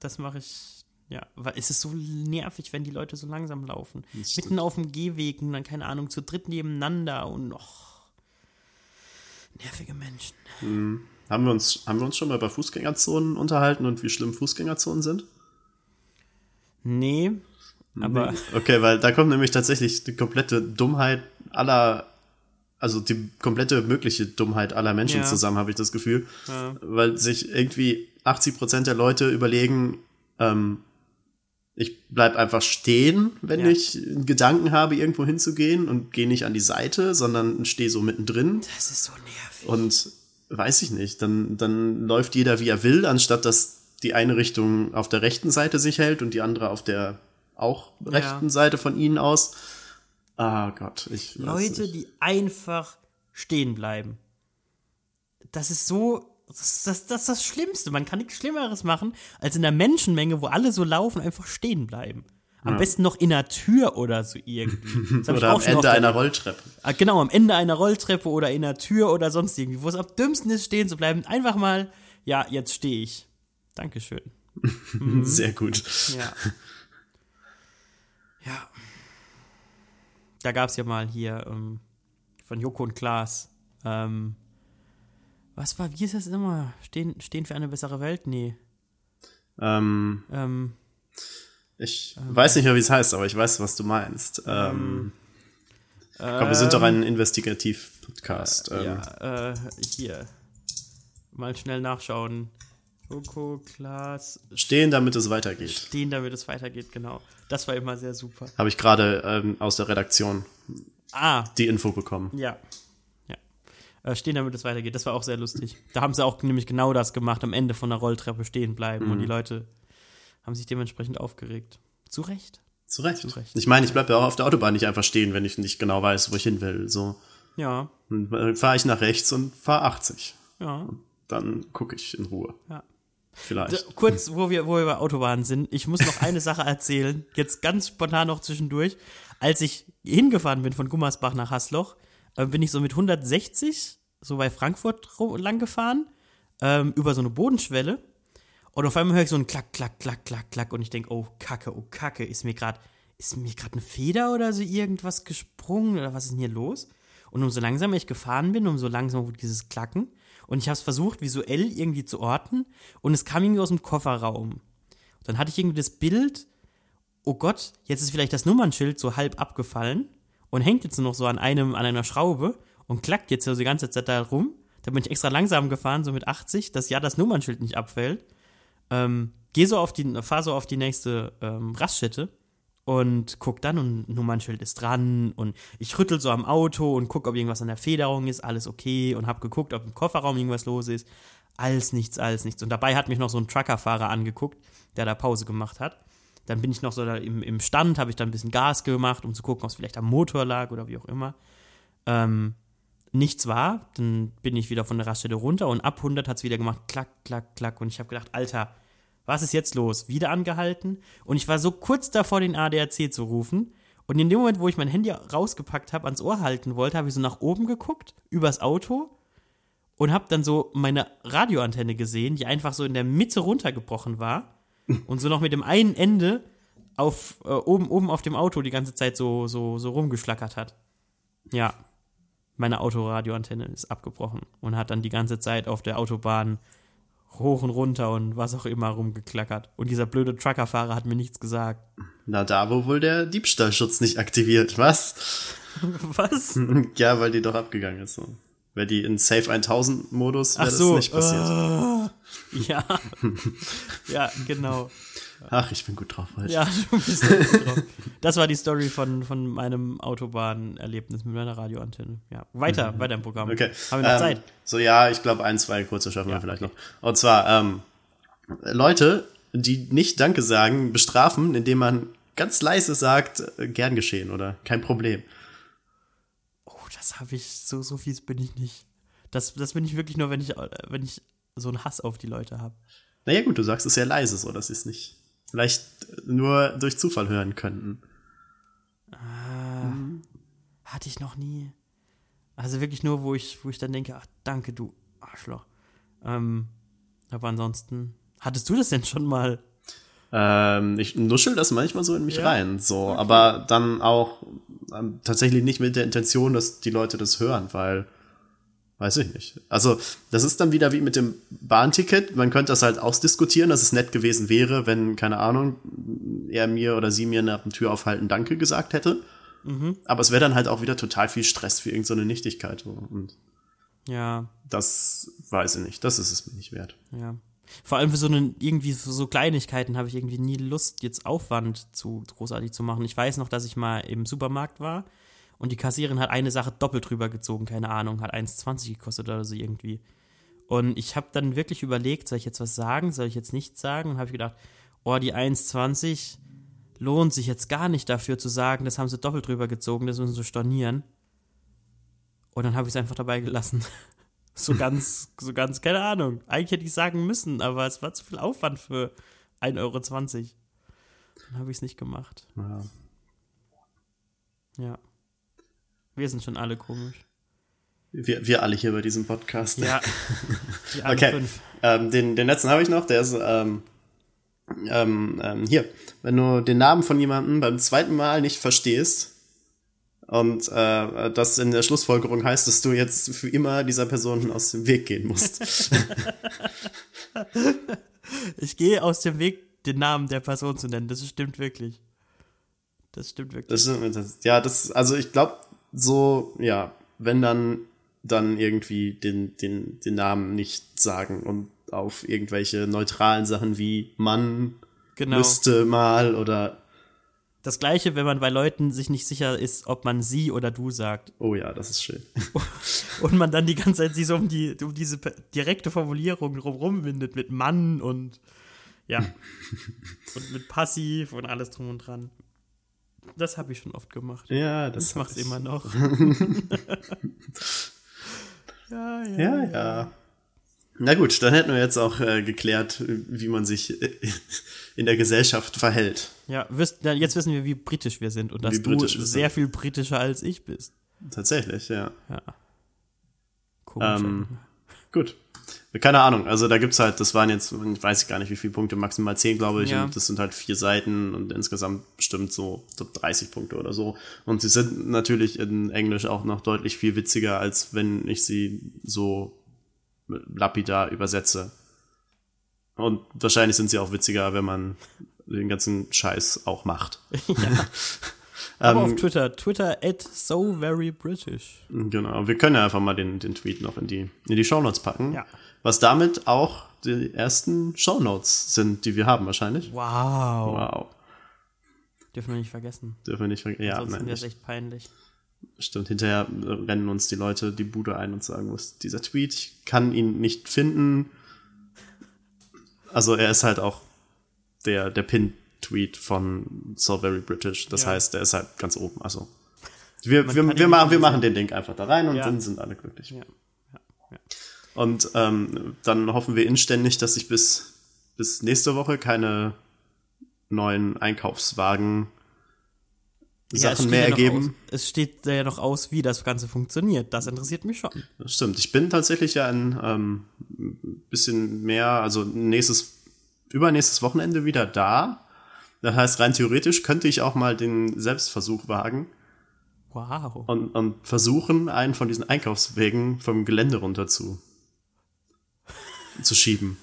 das mache ich. Ja, weil es ist so nervig, wenn die Leute so langsam laufen. Mitten auf dem Gehweg und dann, keine Ahnung, zu dritt nebeneinander und noch. nervige Menschen. Haben, wir uns, haben wir uns schon mal über Fußgängerzonen unterhalten und wie schlimm Fußgängerzonen sind? Nee, aber Okay, weil da kommt nämlich tatsächlich die komplette Dummheit aller, also die komplette mögliche Dummheit aller Menschen Ja. zusammen, habe ich das Gefühl. Ja. Weil sich irgendwie 80 Prozent der Leute überlegen, ähm, ich bleib einfach stehen, wenn Ja. ich einen Gedanken habe, irgendwo hinzugehen und gehe nicht an die Seite, sondern stehe so mittendrin das ist so nervig. und weiß ich nicht, dann, dann läuft jeder wie er will, anstatt dass die eine Richtung auf der rechten Seite sich hält und die andere auf der auch rechten Seite von ihnen aus. Ah Gott, ich weiß Leute, die einfach stehen bleiben. Das ist so. Das, das, das ist das Schlimmste. Man kann nichts Schlimmeres machen, als in der Menschenmenge, wo alle so laufen, einfach stehen bleiben. Am besten noch in der Tür oder so irgendwie. Oder am Ende einer. Rolltreppe. Ah, Genau, am Ende einer Rolltreppe oder in der Tür oder sonst irgendwie. Wo es am dümmsten ist, stehen zu bleiben. Einfach mal, ja, jetzt stehe ich. Dankeschön. Mhm. Sehr gut. Ja. ja. Da gab es ja mal hier ähm, von Joko und Klaas. Ähm, was war, wie ist das immer? Stehen, stehen für eine bessere Welt? Nee. Ähm, Ähm, ich weiß nicht mehr, wie es heißt, aber ich weiß, was du meinst. Ähm, komm, wir sind doch ein Investigativ-Podcast. Ähm, ja, äh, hier. Mal schnell nachschauen. Joko, Klaas, Stehen, damit es weitergeht. stehen, damit es weitergeht, genau. Das war immer sehr super. Habe ich gerade ähm, aus der Redaktion Ah, die Info bekommen. Ja. Ja. Äh, stehen, damit es weitergeht. Das war auch sehr lustig. Da haben sie auch nämlich genau das gemacht, am Ende von der Rolltreppe stehen bleiben und die Leute haben sich dementsprechend aufgeregt. Zu Recht. Zu Recht. Zu Recht. Ich meine, ich bleibe ja auch auf der Autobahn nicht einfach stehen, wenn ich nicht genau weiß, wo ich hin will. So Ja, fahre ich nach rechts und fahre 80. ja, Dann gucke ich in Ruhe. ja. Vielleicht. Kurz, wo wir, wo wir bei Autobahnen sind, ich muss noch eine Sache erzählen, jetzt ganz spontan noch zwischendurch. Als ich hingefahren bin von Gummersbach nach Hasloch, äh, bin ich so mit 160 so bei Frankfurt lang gefahren, ähm, über so eine Bodenschwelle. Und auf einmal höre ich so ein Klack, Klack, Klack, Klack, Klack und ich denke, oh Kacke, oh Kacke, ist mir gerade ist mir gerade eine Feder oder so irgendwas gesprungen oder was ist denn hier los? Und umso langsamer ich gefahren bin, umso langsamer wurde dieses Klacken. Und ich habe es versucht, visuell irgendwie zu orten. Und es kam irgendwie aus dem Kofferraum. Dann hatte ich irgendwie das Bild, oh Gott, jetzt ist vielleicht das Nummernschild so halb abgefallen und hängt jetzt nur noch so an einem, an einer Schraube und klackt jetzt so die ganze Zeit da rum. Da bin ich extra langsam gefahren, so mit 80, dass ja das Nummernschild nicht abfällt. Ähm, geh so auf die, fahr so auf die nächste ähm, Raststätte und guck dann und Nummernschild ist dran und ich rüttel so am Auto und guck, ob irgendwas an der Federung ist, alles okay und hab geguckt, ob im Kofferraum irgendwas los ist. Alles nichts, alles nichts. Und dabei hat mich noch so ein Truckerfahrer angeguckt, der da Pause gemacht hat. Dann bin ich noch so da im, im Stand, habe ich dann ein bisschen Gas gemacht, um zu gucken, ob es vielleicht am Motor lag oder wie auch immer. Ähm, nichts war, dann bin ich wieder von der Raststelle runter und ab 100 hat es wieder gemacht, klack, klack, klack. Und ich habe gedacht, Alter, was ist jetzt los? Wieder angehalten. Und ich war so kurz davor, den ADAC zu rufen. Und in dem Moment, wo ich mein Handy rausgepackt habe, ans Ohr halten wollte, habe ich so nach oben geguckt, übers Auto und habe dann so meine Radioantenne gesehen, die einfach so in der Mitte runtergebrochen war und so noch mit dem einen Ende auf äh, oben oben auf dem Auto die ganze Zeit so so so rumgeschlackert hat. Ja, meine Autoradioantenne ist abgebrochen und hat dann die ganze Zeit auf der Autobahn hoch und runter und was auch immer rumgeklackert. Und dieser blöde Truckerfahrer hat mir nichts gesagt. Na, da wo wohl der Diebstahlschutz nicht aktiviert, was? Was? ja, weil die doch abgegangen ist. So. Wäre die in Safe 1000 Modus, wäre Ach das so. nicht passiert. äh, ja. ja, genau. Ach, ich bin gut drauf heute. Ja, du bist gut drauf. Das war die Story von, von meinem Autobahnerlebnis mit meiner Radioantenne. Ja, weiter, weiter im Programm. Mhm. Okay. Haben wir noch ähm, Zeit? So, ja, ich glaube, ein, zwei kurze schaffen Ja, wir vielleicht okay. noch. Und zwar, ähm, Leute, die nicht Danke sagen, bestrafen, indem man ganz leise sagt, äh, gern geschehen oder kein Problem. Oh, das habe ich, so, so fies bin ich nicht. Das, das bin ich wirklich nur, wenn ich, wenn ich so einen Hass auf die Leute habe. Naja, gut, du sagst es sehr leise, so dass sie es nicht vielleicht nur durch Zufall hören könnten. Ah, Hatte ich noch nie. Also wirklich nur, wo ich, wo ich dann denke, ach, danke, du Arschloch. Ähm, aber ansonsten, hattest du das denn schon mal? Ähm, ich nuschel das manchmal so in mich Ja? rein, so, aber dann auch ähm, tatsächlich nicht mit der Intention, dass die Leute das hören, weil weiß ich nicht. Also, das ist dann wieder wie mit dem Bahnticket. Man könnte das halt ausdiskutieren, dass es nett gewesen wäre, wenn, keine Ahnung, er mir oder sie mir nach dem Tür aufhalten Danke gesagt hätte. Aber es wäre dann halt auch wieder total viel Stress für irgendeine so Nichtigkeit. Und Ja, das weiß ich nicht. Das ist es mir nicht wert. ja. Vor allem für so einen, irgendwie für so Kleinigkeiten habe ich irgendwie nie Lust, jetzt Aufwand zu großartig zu machen. Ich weiß noch, dass ich mal im Supermarkt war und die Kassierin hat eine Sache doppelt drüber gezogen, keine Ahnung, hat 1,20 gekostet oder so irgendwie. Und ich habe dann wirklich überlegt, soll ich jetzt was sagen, soll ich jetzt nichts sagen? Und habe ich gedacht, oh, die 1,20 lohnt sich jetzt gar nicht dafür zu sagen, das haben sie doppelt drüber gezogen, das müssen sie stornieren. Und dann habe ich es einfach dabei gelassen. So ganz, so ganz, keine Ahnung. Eigentlich hätte ich sagen müssen, aber es war zu viel Aufwand für 1,20 Euro. Dann habe ich es nicht gemacht. Ja. Ja. Wir sind schon alle komisch. Wir, wir alle hier bei diesem Podcast. Ja. Die alle Okay. fünf. Ähm, den, den letzten habe ich noch, der ist ähm, ähm, ähm, hier. Wenn du den Namen von jemandem beim zweiten Mal nicht verstehst und äh, das in der Schlussfolgerung heißt, dass du jetzt für immer dieser Person aus dem Weg gehen musst. Ich gehe aus dem Weg, den Namen der Person zu nennen. Das stimmt wirklich. Das stimmt wirklich. Das, stimmt, das, ja, das, also ich glaube, so, ja, wenn dann, dann irgendwie den, den, den Namen nicht sagen und auf irgendwelche neutralen Sachen wie Mann genau. müsste mal oder Das gleiche, wenn man bei Leuten sich nicht sicher ist, ob man sie oder du sagt. Oh ja, das ist schön. Und man dann die ganze Zeit sich so um, die, um diese direkte Formulierung drumherum windet mit Mann und ja. und mit Passiv und alles drum und dran. Das habe ich schon oft gemacht. Ja, das Ich mach's ich. immer noch. ja, ja. Ja, ja. Na gut, dann hätten wir jetzt auch äh, geklärt, wie man sich äh, in der Gesellschaft verhält. Ja, wisst, jetzt wissen wir, wie britisch wir sind und dass Wie du britisch wir sehr viel britischer als ich bist. Tatsächlich, ja. Ja. Komisch. Ähm, Gut. Keine Ahnung, also da gibt's halt, das waren jetzt, ich weiß gar nicht, wie viele Punkte, maximal 10, glaube ich, Ja. und das sind halt vier Seiten und insgesamt bestimmt so, so 30 Punkte oder so. Und sie sind natürlich in Englisch auch noch deutlich viel witziger, als wenn ich sie so lapidar übersetze. Und wahrscheinlich sind sie auch witziger, wenn man den ganzen Scheiß auch macht. Aber ähm, auf Twitter, Twitter at so very British. Genau, wir können ja einfach mal den, den Tweet noch in die, in die Shownotes packen. Ja. Was damit auch die ersten Shownotes sind, die wir haben wahrscheinlich. Wow. Wow. Dürfen wir nicht vergessen. Dürfen wir nicht vergessen. Ja, Ansonsten nein, wäre es echt peinlich. stimmt. Hinterher rennen uns die Leute die Bude ein und sagen, wo ist dieser Tweet? Ich kann ihn nicht finden. Also er ist halt auch der, der Pin-Tweet von So Very British. Das Ja. heißt, der ist halt ganz oben. Also wir, Man wir, wir, machen, wir machen den Link einfach da rein und Ja. dann sind alle glücklich. Ja. Und ähm, dann hoffen wir inständig, dass sich bis, bis nächste Woche keine neuen Einkaufswagen Sachen mehr ja noch ergeben. Aus, es steht ja noch aus, wie das Ganze funktioniert. Das interessiert mich schon. Das stimmt. Ich bin tatsächlich ja ein ähm, bisschen mehr, also nächstes, übernächstes Wochenende wieder da. Das heißt, rein theoretisch könnte ich auch mal den Selbstversuch wagen Wow. und, und versuchen, einen von diesen Einkaufswegen vom Gelände runter zu, zu schieben.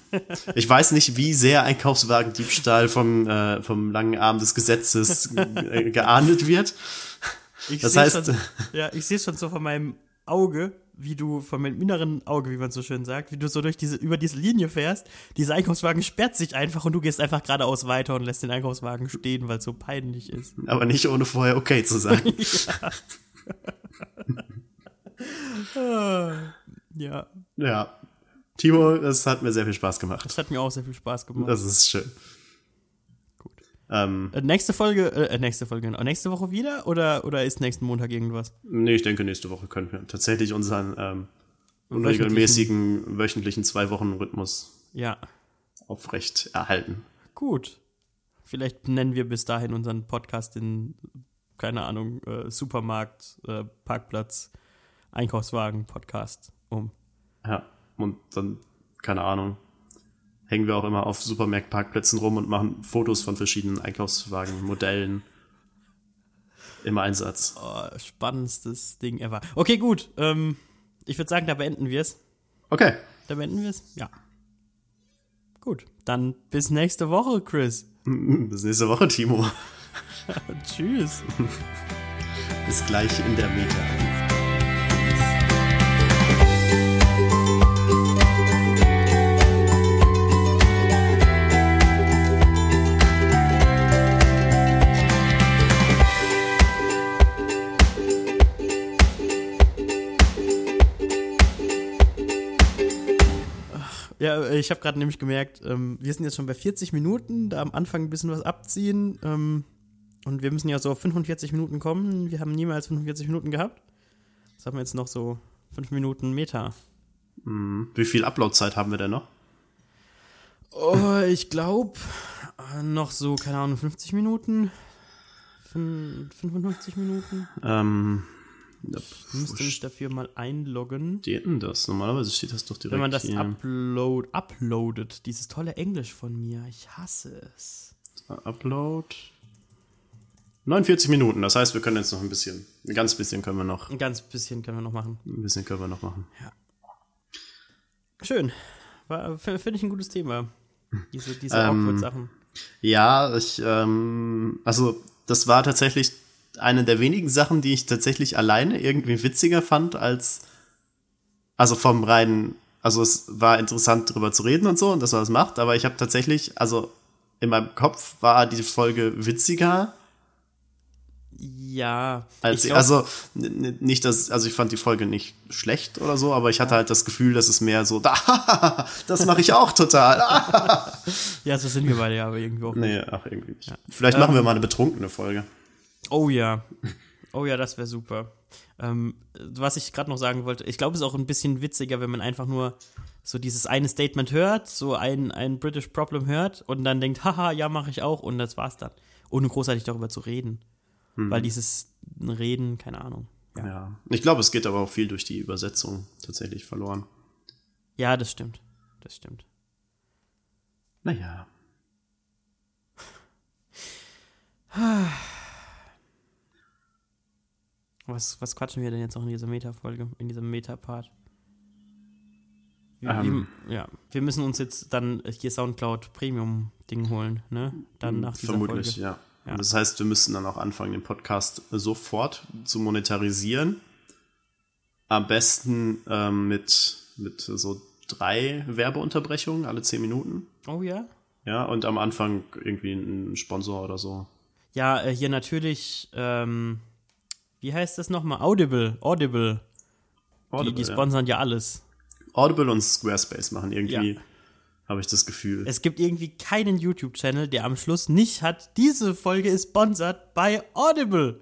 Ich weiß nicht, wie sehr Einkaufswagendiebstahl vom, äh, vom langen Arm des Gesetzes geahndet wird. Ich das heißt- schon, ja, ich sehe schon so von meinem Auge, wie du, von meinem inneren Auge, wie man so schön sagt, wie du so durch diese, über diese Linie fährst. Dieser Einkaufswagen sperrt sich einfach und du gehst einfach geradeaus weiter und lässt den Einkaufswagen stehen, weil es so peinlich ist. Aber nicht ohne vorher okay zu sagen. Ja, Ja. Timo, es hat mir sehr viel Spaß gemacht. das hat mir auch sehr viel Spaß gemacht. Das ist schön. Ähm, Äh, nächste Folge, äh, nächste Folge, genau. nächste Woche wieder oder, oder ist nächsten Montag irgendwas? nee, ich denke, nächste Woche können wir tatsächlich unseren ähm, unregelmäßigen wöchentlichen Zwei-Wochen-Rhythmus Ja, aufrecht erhalten. gut. Vielleicht nennen wir bis dahin unseren Podcast in, keine Ahnung, äh, Supermarkt, äh, Parkplatz, Einkaufswagen, Podcast um. Ja, und dann, keine Ahnung, hängen wir auch immer auf Supermarktparkplätzen rum und machen Fotos von verschiedenen Einkaufswagenmodellen im Einsatz. Oh, spannendstes Ding ever. Okay, gut. Ähm, ich würde sagen, da beenden wir es. Okay, Da beenden wir es? Ja. Gut. Dann bis nächste Woche, Chris. bis nächste Woche, Timo. Tschüss. Bis gleich in der Meta. Ich habe gerade nämlich gemerkt, ähm, wir sind jetzt schon bei 40 Minuten, da am Anfang ein bisschen was abziehen. Ähm, und wir müssen ja so auf 45 Minuten kommen. Wir haben niemals 45 Minuten gehabt. Jetzt haben wir jetzt noch so 5 Minuten Meta. Wie viel Uploadzeit haben wir denn noch? Oh, ich glaube, noch so, keine Ahnung, 50 Minuten. Fün- 55 Minuten. Ähm, ja, Ich müsste mich dafür mal einloggen. steht denn das? Normalerweise steht das doch direkt Wenn man das hier. upload, uploadet, dieses tolle Englisch von mir, ich hasse es. Upload. 49 Minuten, das heißt, wir können jetzt noch ein bisschen, ein ganz bisschen können wir noch, Ein ganz bisschen können wir noch machen. ein bisschen können wir noch machen. Schön. War- f- Finde ich ein gutes Thema. Diese, diese Ähm, Awkward-Sachen. Ja, ich, ähm, also das war tatsächlich eine der wenigen Sachen, die ich tatsächlich alleine irgendwie witziger fand als, also vom reinen, also es war interessant drüber zu reden und so und dass man das macht, aber ich habe tatsächlich, also in meinem Kopf war die Folge witziger Ja. als, glaub, also nicht das, also ich fand die Folge nicht schlecht oder so, aber ich hatte halt das Gefühl, dass es mehr so, da, das mache ich auch total. ja, so sind wir beide ja aber irgendwie auch. nee, ach irgendwie nicht. Vielleicht machen wir mal eine betrunkene Folge. Oh ja. Oh ja, das wäre super. Ähm, was ich gerade noch sagen wollte, ich glaube, es ist auch ein bisschen witziger, wenn man einfach nur so dieses eine Statement hört, so ein, ein British Problem hört und dann denkt, haha, ja, mache ich auch und das war's dann. Ohne großartig darüber zu reden. Weil dieses Reden, keine Ahnung. Ja. Ja. Ich glaube, es geht aber auch viel durch die Übersetzung tatsächlich verloren. ja, das stimmt. Das stimmt. Naja. Was, was quatschen wir denn jetzt noch in dieser Meta-Folge, in diesem Meta-Part? Wir- Ähm. ja, wir müssen uns jetzt dann hier Soundcloud Premium-Ding holen, ne? Dann nach dieser Vermutlich, Folge. ja. Ja. Das heißt, wir müssen dann auch anfangen, den Podcast sofort zu monetarisieren. Am besten ähm, mit, mit so drei Werbeunterbrechungen alle zehn Minuten. Oh ja? Ja, und am Anfang irgendwie ein Sponsor oder so. Ja, äh, hier natürlich, ähm, wie heißt das nochmal? Audible, Audible. Die, Audible, die ja. sponsern ja alles. Audible und Squarespace machen irgendwie, Ja. habe ich das Gefühl. Es gibt irgendwie keinen YouTube-Channel, der am Schluss nicht hat, diese Folge ist sponsert bei Audible.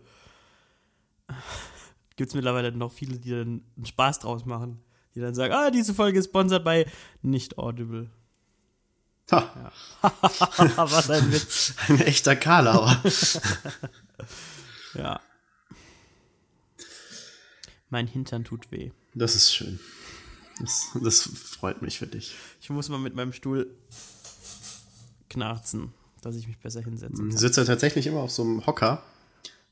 Gibt es mittlerweile noch viele, die dann einen Spaß draus machen. Die dann sagen, ah, diese Folge ist sponsert bei nicht Audible. ha, Was ein Witz. ein echter Karlauer. Ja. Mein Hintern tut weh. Das ist schön. Das, das freut mich für dich. Ich muss mal mit meinem Stuhl knarzen, dass ich mich besser hinsetzen Ich kann. sitze tatsächlich immer auf so einem Hocker,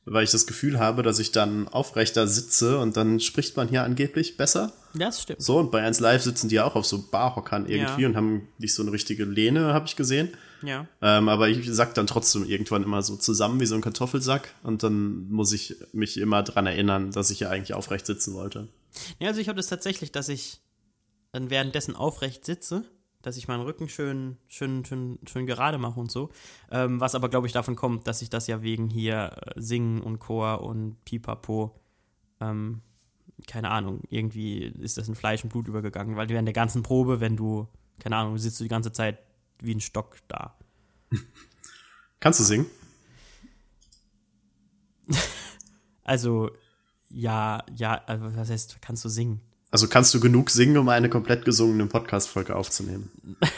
weil ich das Gefühl habe, dass ich dann aufrechter sitze und dann spricht man hier angeblich besser. Das stimmt. So, und bei 1 Live sitzen die ja auch auf so Barhockern irgendwie Ja. und haben nicht so eine richtige Lehne, habe ich gesehen. Ja. Ähm, aber ich sack dann trotzdem irgendwann immer so zusammen wie so ein Kartoffelsack und dann muss ich mich immer dran erinnern, dass ich ja eigentlich aufrecht sitzen wollte. Ja, also ich habe das tatsächlich, dass ich dann währenddessen aufrecht sitze, dass ich meinen Rücken schön, schön, schön, schön gerade mache und so. Ähm, was aber, glaube ich, davon kommt, dass ich das ja wegen hier äh, Singen und Chor und Pipapo, ähm, keine Ahnung, irgendwie ist das in Fleisch und Blut übergegangen, weil während der ganzen Probe, wenn du, keine Ahnung, sitzt du die ganze Zeit wie ein Stock da. Kannst du singen? Also, ja, ja, also was heißt, kannst du singen? Also kannst du genug singen, um eine komplett gesungene Podcast-Folge aufzunehmen?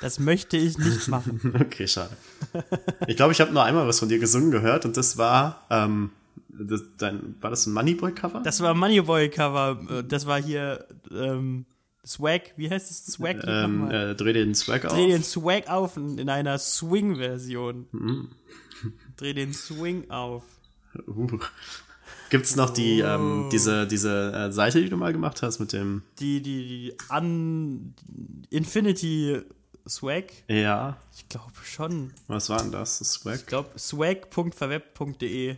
Das möchte ich nicht machen. Okay, schade. Ich glaube, ich habe nur einmal was von dir gesungen gehört und das war, ähm, das, dein, war das ein Moneyboy-Cover? Das war Moneyboy-Cover. Das war hier ähm, Swag. Wie heißt es? Swag? Ähm, äh, dreh den Swag auf. Dreh den Swag auf in einer Swing-Version. Mhm. Dreh den Swing auf. Uh. Gibt's noch die, Oh. ähm, diese, diese äh, Seite, die du mal gemacht hast mit dem, Die, die, die Un Infinity Swag? ja, Ich glaube schon. was war denn das? Das Ich Swag? glaube, swag.verweb.de.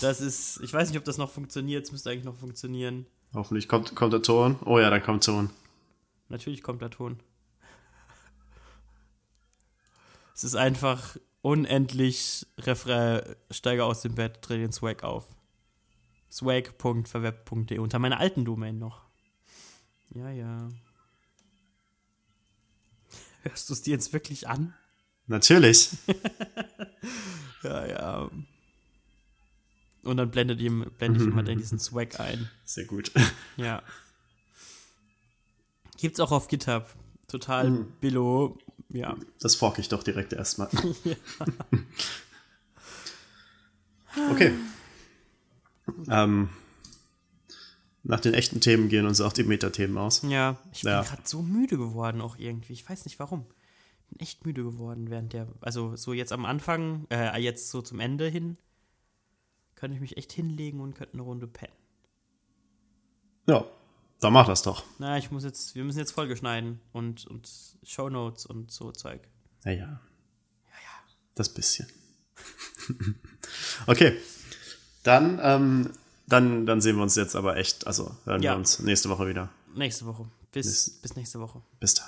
Das ist, ich weiß nicht, ob das noch funktioniert. Es müsste eigentlich noch funktionieren. Hoffentlich kommt, kommt der Ton. Oh ja, da kommt Ton. Natürlich kommt der Ton. Es ist einfach unendlich Refrain, steige aus dem Bett, dreh den Swag auf. Swag.verweb.de unter meiner alten Domain noch. Ja, ja. Hörst du es dir jetzt wirklich an? Natürlich. Ja, ja. Und dann blendet ihm, blende ich immer dann diesen Swag ein. Sehr gut. Ja. Gibt's auch auf GitHub. Total billo. Ja. Das fork ich doch direkt erstmal. Okay. Ähm, nach den echten Themen gehen uns auch die Metathemen aus. Ja, ich bin Ja. gerade so müde geworden auch irgendwie. Ich weiß nicht warum. Bin echt müde geworden während der, also so jetzt am Anfang, äh, jetzt so zum Ende hin, könnte ich mich echt hinlegen und könnte eine Runde pennen. Ja, dann mach das doch. Na, ich muss jetzt, wir müssen jetzt Folge schneiden und, und Shownotes und so Zeug. Ja, ja. Das bisschen. okay. Dann, ähm, dann, dann sehen wir uns jetzt aber echt, also hören Ja. wir uns nächste Woche wieder. Nächste Woche. Bis, bis nächste Woche. Bis dann.